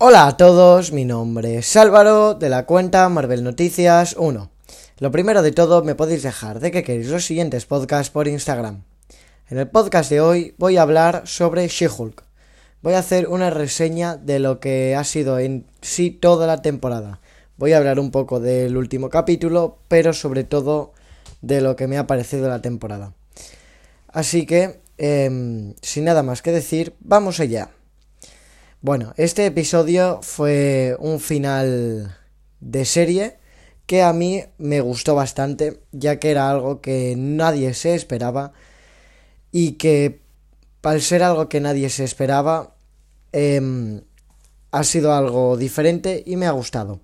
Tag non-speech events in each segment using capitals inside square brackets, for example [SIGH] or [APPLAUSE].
Hola a todos, mi nombre es Álvaro de la cuenta Marvel Noticias 1. Lo primero de todo, me podéis dejar de que queréis los siguientes podcasts por Instagram. En el podcast de hoy voy a hablar sobre She-Hulk. Voy a hacer una reseña de lo que ha sido en sí toda la temporada. Voy a hablar un poco del último capítulo, pero sobre todo de lo que me ha parecido la temporada. Así que, em, sin nada más que decir, vamos allá. Bueno, este episodio fue un final de serie que a mí me gustó bastante, ya que era algo que nadie se esperaba y que al ser algo que nadie se esperaba, em, ha sido algo diferente y me ha gustado.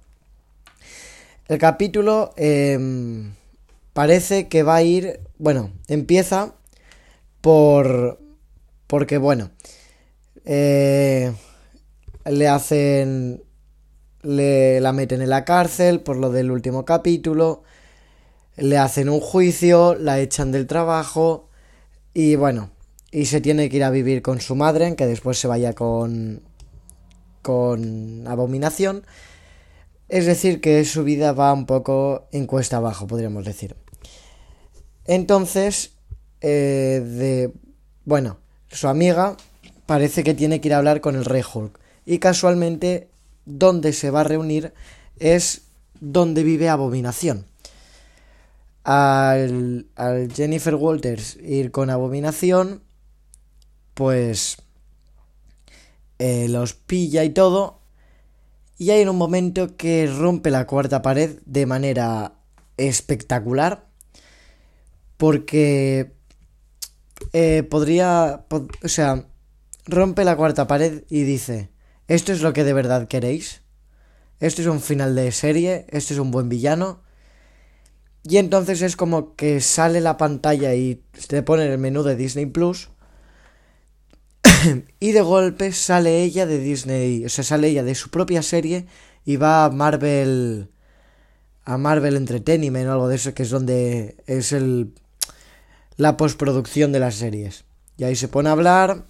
El capítulo em, parece que va a ir, bueno, empieza por, porque bueno, eh, le hacen, le la meten en la cárcel por lo del último capítulo, le hacen un juicio, la echan del trabajo y bueno, y se tiene que ir a vivir con su madre, en que después se vaya con con abominación. Es decir, que su vida va un poco en cuesta abajo, podríamos decir. Entonces, eh, de bueno, su amiga parece que tiene que ir a hablar con el Rey Hulk y casualmente donde se va a reunir es donde vive Abominación. Al, Jennifer Walters ir con Abominación, pues eh, los pilla y todo. Y hay un momento que rompe la cuarta pared de manera espectacular. Porque eh, podría... o sea, rompe la cuarta pared y dice... ¿Esto es lo que de verdad queréis? ¿Esto es un final de serie? ¿Esto es un buen villano? Y entonces es como que sale la pantalla y te pone el menú de Disney Plus. [COUGHS] y de golpe sale ella de Disney, o sea, sale ella de su propia serie y va a Marvel a Marvel Entertainment o algo de eso que es donde es el la postproducción de las series. Y ahí se pone a hablar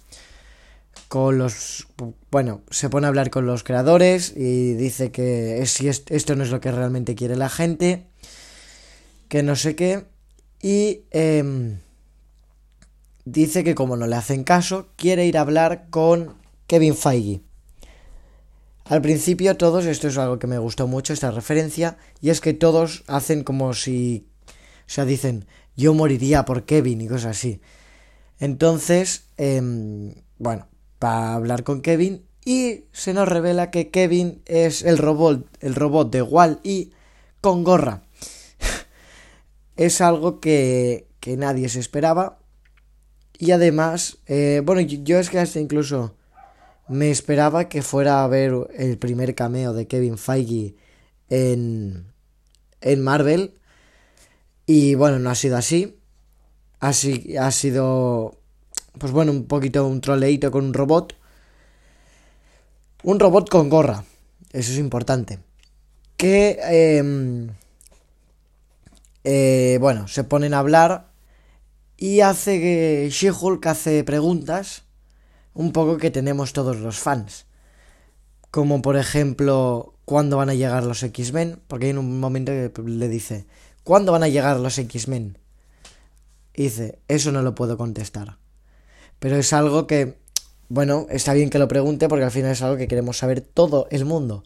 con los bueno, se pone a hablar con los creadores y dice que esto no es lo que realmente quiere la gente, que no sé qué, y em, dice que como no le hacen caso, quiere ir a hablar con Kevin Feige. Al principio todos, esto es algo que me gustó mucho, esta referencia, y es que todos hacen como si, o sea, dicen, yo moriría por Kevin y cosas así. Entonces, em, bueno, para hablar con Kevin y se nos revela que Kevin es el robot, el robot de Wall y con gorra. [LAUGHS] es algo que, que, nadie se esperaba. Y además, eh, bueno, yo es que hasta incluso me esperaba que fuera a ver el primer cameo de Kevin Feige en, en Marvel. Y bueno, no ha sido así. Así ha sido pues bueno, un poquito un troleito con un robot. Un robot con gorra, eso es importante. Que, em, eh, bueno, se ponen a hablar y hace que She-Hulk hace preguntas un poco que tenemos todos los fans. Como por ejemplo, ¿cuándo van a llegar los X-Men? Porque hay un momento que le dice, ¿cuándo van a llegar los X-Men? Y dice, eso no lo puedo contestar. Pero es algo que, bueno, está bien que lo pregunte porque al final es algo que queremos saber todo el mundo.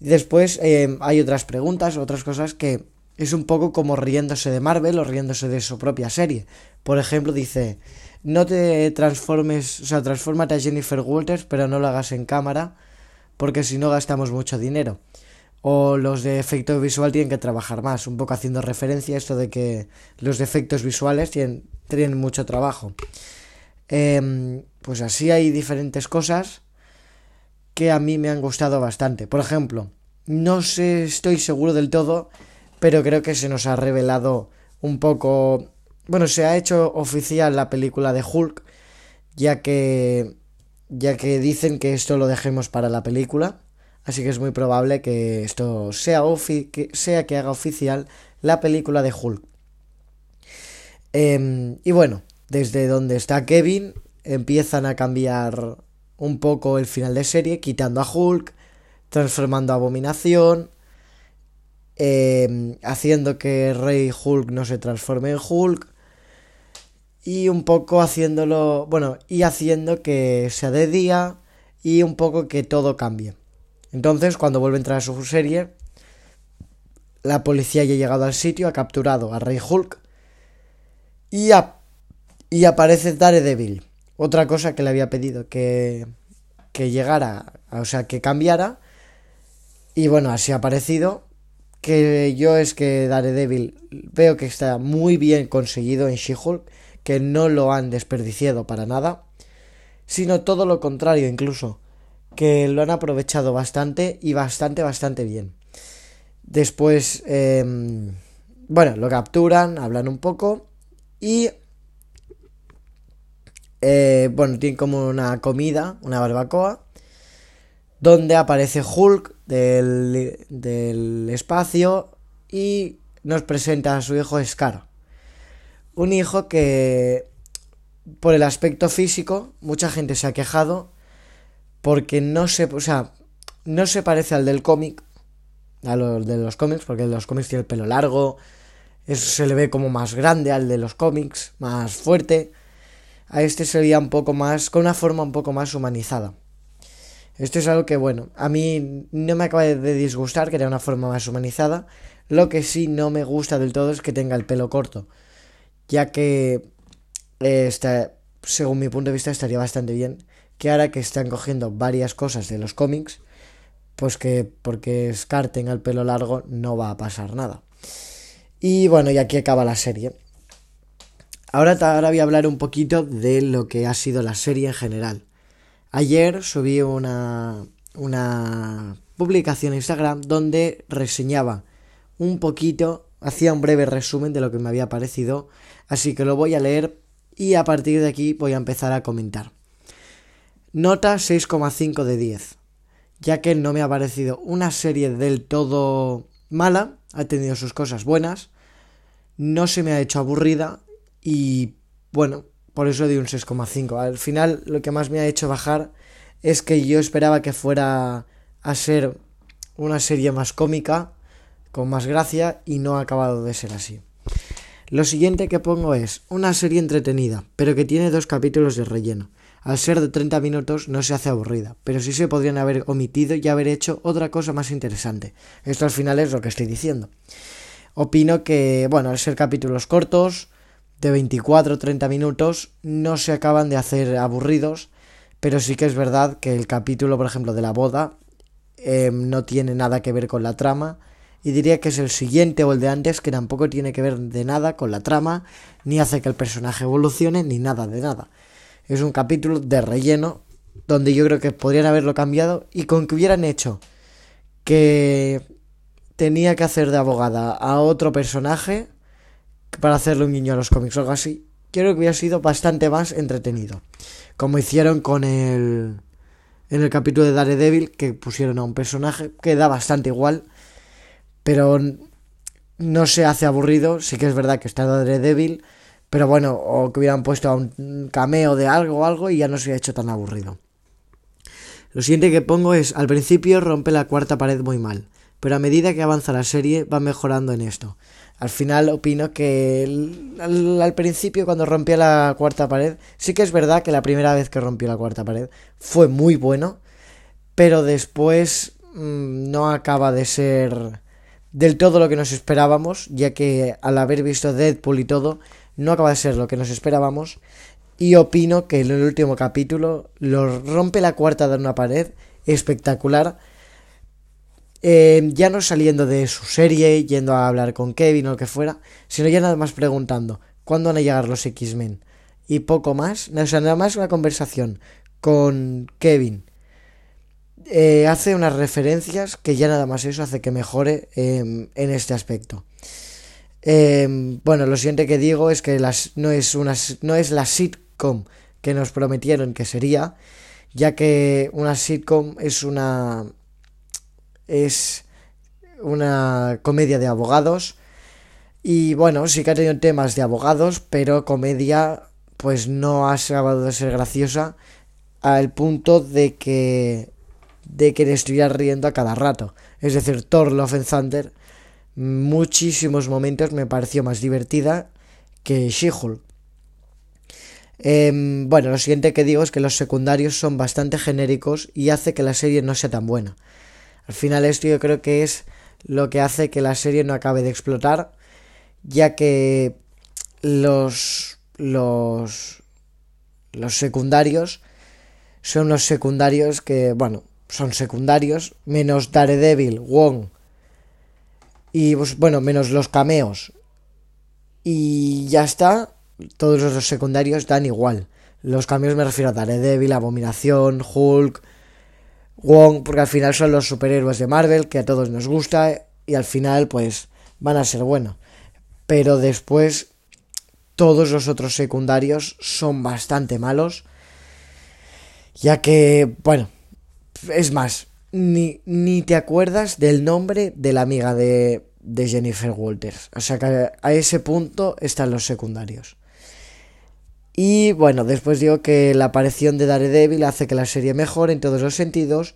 Después eh, hay otras preguntas, otras cosas que es un poco como riéndose de Marvel o riéndose de su propia serie. Por ejemplo, dice, no te transformes, o sea, transfórmate a Jennifer Walters, pero no lo hagas en cámara, porque si no gastamos mucho dinero. O los de efecto visual tienen que trabajar más, un poco haciendo referencia a esto de que los defectos visuales tienen mucho trabajo. Em, pues así hay diferentes cosas que a mí me han gustado bastante. Por ejemplo, no sé, estoy seguro del todo, pero creo que se nos ha revelado un poco... Bueno, se ha hecho oficial la película de Hulk, ya que ya que dicen que esto lo dejemos para la película, así que es muy probable que esto sea, que, sea que haga oficial la película de Hulk. Em, y bueno, desde donde está Kevin, empiezan a cambiar un poco el final de serie, quitando a Hulk, transformando a Abominación, em, haciendo que Rey Hulk no se transforme en Hulk, y un poco haciéndolo, bueno, y haciendo que sea de día y un poco que todo cambie. Entonces, cuando vuelve a entrar a su serie, la policía ya ha llegado al sitio, ha capturado a Rey Hulk y, y aparece Daredevil. Otra cosa que le había pedido que, que llegara, o sea, que cambiara. Y bueno, así ha aparecido. Que yo es que Daredevil veo que está muy bien conseguido en She-Hulk, que no lo han desperdiciado para nada, sino todo lo contrario incluso, que lo han aprovechado bastante y bastante, bastante bien. Después, em, bueno, lo capturan, hablan un poco y, eh, bueno, tienen como una comida, una barbacoa, donde aparece Hulk del, del espacio y nos presenta a su hijo Scar. Un hijo que, por el aspecto físico, mucha gente se ha quejado porque no se, o sea, no se parece al del cómic, a los de los cómics, porque el de los cómics tiene el pelo largo, eso se le ve como más grande al de los cómics, más fuerte. A este se veía un poco más, con una forma un poco más humanizada. Esto es algo que, bueno, a mí no me acaba de disgustar que tenga una forma más humanizada. Lo que sí no me gusta del todo es que tenga el pelo corto. Ya que, eh, según mi punto de vista, estaría bastante bien que ahora que están cogiendo varias cosas de los cómics, pues que porque Scar tenga el pelo largo no va a pasar nada. Y bueno, y aquí acaba la serie. Ahora, ahora voy a hablar un poquito de lo que ha sido la serie en general. Ayer subí una, una publicación en Instagram donde reseñaba un poquito, hacía un breve resumen de lo que me había parecido, así que lo voy a leer y a partir de aquí voy a empezar a comentar. Nota 6,5 de 10 ya que no me ha parecido una serie del todo mala, ha tenido sus cosas buenas, no se me ha hecho aburrida y bueno, por eso di un 6,5. Al final lo que más me ha hecho bajar es que yo esperaba que fuera a ser una serie más cómica, con más gracia y no ha acabado de ser así. Lo siguiente que pongo es una serie entretenida, pero que tiene dos capítulos de relleno al ser de 30 minutos no se hace aburrida, pero sí se podrían haber omitido y haber hecho otra cosa más interesante. Esto al final es lo que estoy diciendo. Opino que, bueno, al ser capítulos cortos, de 24 o 30 minutos, no se acaban de hacer aburridos, pero sí que es verdad que el capítulo, por ejemplo, de la boda, em, no tiene nada que ver con la trama, y diría que es el siguiente o el de antes que tampoco tiene que ver de nada con la trama, ni hace que el personaje evolucione, ni nada de nada. Es un capítulo de relleno donde yo creo que podrían haberlo cambiado y con que hubieran hecho que tenía que hacer de abogada a otro personaje para hacerle un guiño a los cómics o algo así, creo que hubiera sido bastante más entretenido. Como hicieron con el en el capítulo de Daredevil que pusieron a un personaje que da bastante igual, pero no se hace aburrido, sí que es verdad que está Daredevil pero bueno, o que hubieran puesto a un cameo de algo o algo y ya no se ha hecho tan aburrido. Lo siguiente que pongo es, al principio rompe la cuarta pared muy mal, pero a medida que avanza la serie va mejorando en esto. Al final opino que al, principio cuando rompía la cuarta pared, sí que es verdad que la primera vez que rompió la cuarta pared fue muy bueno, pero después mm, no acaba de ser del todo lo que nos esperábamos, ya que al haber visto Deadpool y todo, no acaba de ser lo que nos esperábamos y opino que en el último capítulo lo rompe la cuarta de una pared espectacular. Eh, ya no saliendo de su serie, yendo a hablar con Kevin o lo que fuera, sino ya nada más preguntando cuándo van a llegar los X-Men y poco más. O sea, nada más una conversación con Kevin. Eh, hace unas referencias que ya nada más eso hace que mejore em, en este aspecto. Em, bueno, lo siguiente que digo es que las, no, es una, no es la sitcom que nos prometieron que sería, ya que una sitcom es una es una comedia de abogados y bueno, sí que ha tenido temas de abogados, pero comedia pues no ha acabado de ser graciosa al punto de que de que le estuviera riendo a cada rato. Es decir, Thor Love and Thunder, muchísimos momentos me pareció más divertida que She-Hulk. Em, bueno, lo siguiente que digo es que los secundarios son bastante genéricos y hace que la serie no sea tan buena. Al final esto yo creo que es lo que hace que la serie no acabe de explotar, ya que los los los secundarios son los secundarios que, bueno, son secundarios, menos Daredevil, Wong y pues, bueno, menos los cameos. Y ya está, todos los secundarios dan igual. Los cameos me refiero a Daredevil, Abominación, Hulk, Wong, porque al final son los superhéroes de Marvel que a todos nos gusta y al final pues van a ser buenos. Pero después todos los otros secundarios son bastante malos ya que, bueno, es más, ni, ni te acuerdas del nombre de la amiga de, de Jennifer Walters. O sea que a ese punto están los secundarios. Y bueno, después digo que la aparición de Daredevil hace que la serie mejore en todos los sentidos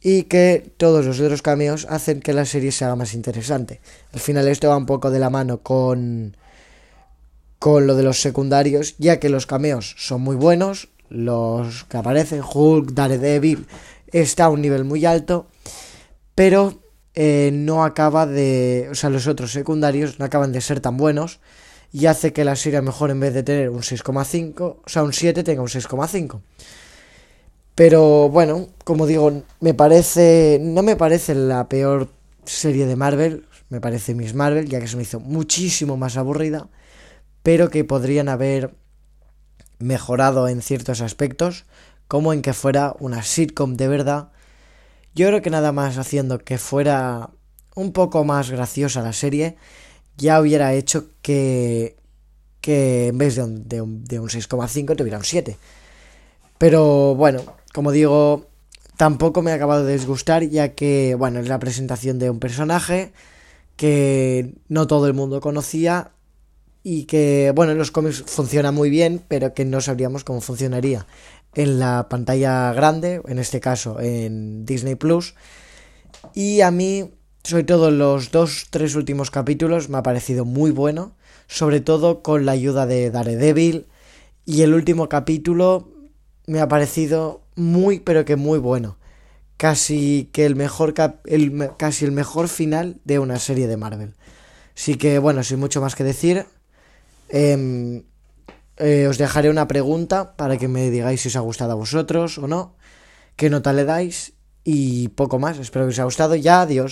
y que todos los otros cameos hacen que la serie se haga más interesante. Al final esto va un poco de la mano con con lo de los secundarios, ya que los cameos son muy buenos, los que aparecen, Hulk, Daredevil, está a un nivel muy alto, pero eh, no acaba de, o sea, los otros secundarios no acaban de ser tan buenos y hace que la serie mejor en vez de tener un 6,5, o sea, un 7 tenga un 6,5. Pero bueno, como digo, me parece, no me parece la peor serie de Marvel, me parece Miss Marvel, ya que se me hizo muchísimo más aburrida, pero que podrían haber mejorado en ciertos aspectos, como en que fuera una sitcom de verdad. Yo creo que nada más haciendo que fuera un poco más graciosa la serie, ya hubiera hecho que, que en vez de un, de un, de un 6,5 tuviera un 7. Pero bueno, como digo, tampoco me ha acabado de disgustar, ya que, bueno, es la presentación de un personaje que no todo el mundo conocía y que, bueno, en los cómics funciona muy bien, pero que no sabríamos cómo funcionaría en la pantalla grande, en este caso en Disney Plus. Y a mí, sobre todo los dos, tres últimos capítulos, me ha parecido muy bueno, sobre todo con la ayuda de Daredevil. Y el último capítulo me ha parecido muy, pero que muy bueno. Casi que el mejor, el, casi el mejor final de una serie de Marvel. Así que, bueno, sin mucho más que decir, Em, eh, os dejaré una pregunta para que me digáis si os ha gustado a vosotros o no, qué nota le dais y poco más. Espero que os haya gustado. Ya, adiós.